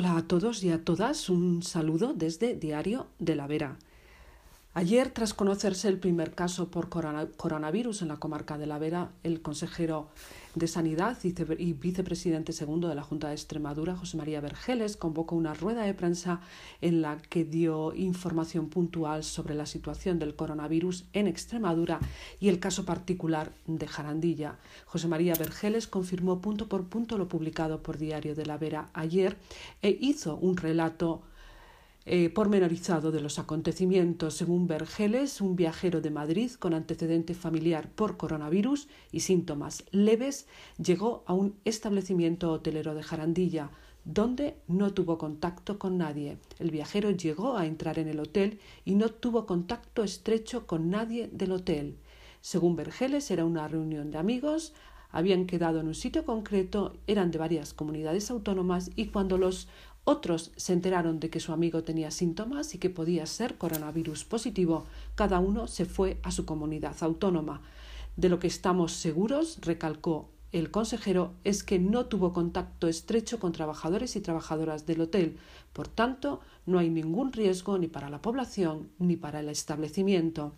Hola a todos y a todas, un saludo desde Diario de la Vera. Ayer, tras conocerse el primer caso por coronavirus en la comarca de La Vera, el consejero de Sanidad y vicepresidente segundo de la Junta de Extremadura, José María Vergeles, convocó una rueda de prensa en la que dio información puntual sobre la situación del coronavirus en Extremadura y el caso particular de Jarandilla. José María Vergeles confirmó punto por punto lo publicado por Diario de la Vera ayer e hizo un relato eh, pormenorizado de los acontecimientos. Según Vergeles, un viajero de Madrid con antecedente familiar por coronavirus y síntomas leves llegó a un establecimiento hotelero de Jarandilla, donde no tuvo contacto con nadie. El viajero llegó a entrar en el hotel y no tuvo contacto estrecho con nadie del hotel. Según Vergeles, era una reunión de amigos, habían quedado en un sitio concreto, eran de varias comunidades autónomas y cuando los otros se enteraron de que su amigo tenía síntomas y que podía ser coronavirus positivo. Cada uno se fue a su comunidad autónoma. De lo que estamos seguros, recalcó el consejero, es que no tuvo contacto estrecho con trabajadores y trabajadoras del hotel. Por tanto, no hay ningún riesgo ni para la población ni para el establecimiento.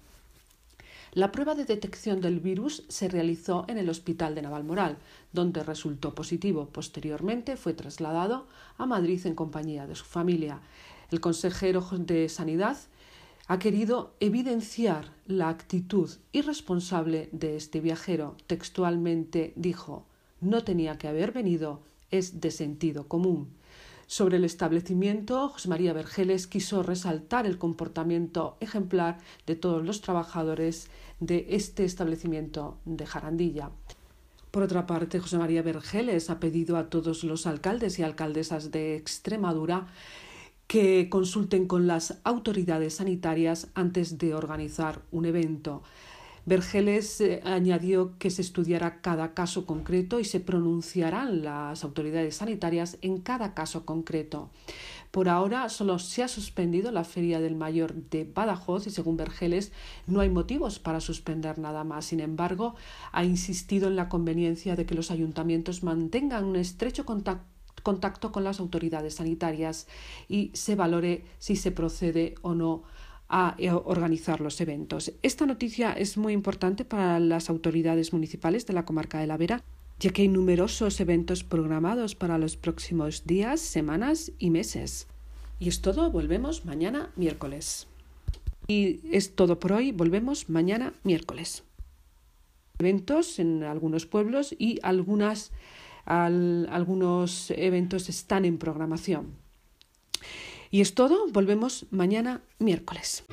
La prueba de detección del virus se realizó en el Hospital de Navalmoral, donde resultó positivo. Posteriormente fue trasladado a Madrid en compañía de su familia. El consejero de Sanidad ha querido evidenciar la actitud irresponsable de este viajero. Textualmente dijo no tenía que haber venido, es de sentido común. Sobre el establecimiento, José María Vergeles quiso resaltar el comportamiento ejemplar de todos los trabajadores de este establecimiento de Jarandilla. Por otra parte, José María Vergeles ha pedido a todos los alcaldes y alcaldesas de Extremadura que consulten con las autoridades sanitarias antes de organizar un evento. Vergeles eh, añadió que se estudiará cada caso concreto y se pronunciarán las autoridades sanitarias en cada caso concreto. Por ahora solo se ha suspendido la Feria del Mayor de Badajoz y según Vergeles no hay motivos para suspender nada más. Sin embargo, ha insistido en la conveniencia de que los ayuntamientos mantengan un estrecho contacto contacto con las autoridades sanitarias y se valore si se procede o no a eh, organizar los eventos. Esta noticia es muy importante para las autoridades municipales de la comarca de la Vera, ya que hay numerosos eventos programados para los próximos días, semanas y meses. Y es todo, volvemos mañana miércoles. Y es todo por hoy, volvemos mañana miércoles. Eventos en algunos pueblos y algunas, algunos eventos están en programación. Y es todo, volvemos mañana miércoles.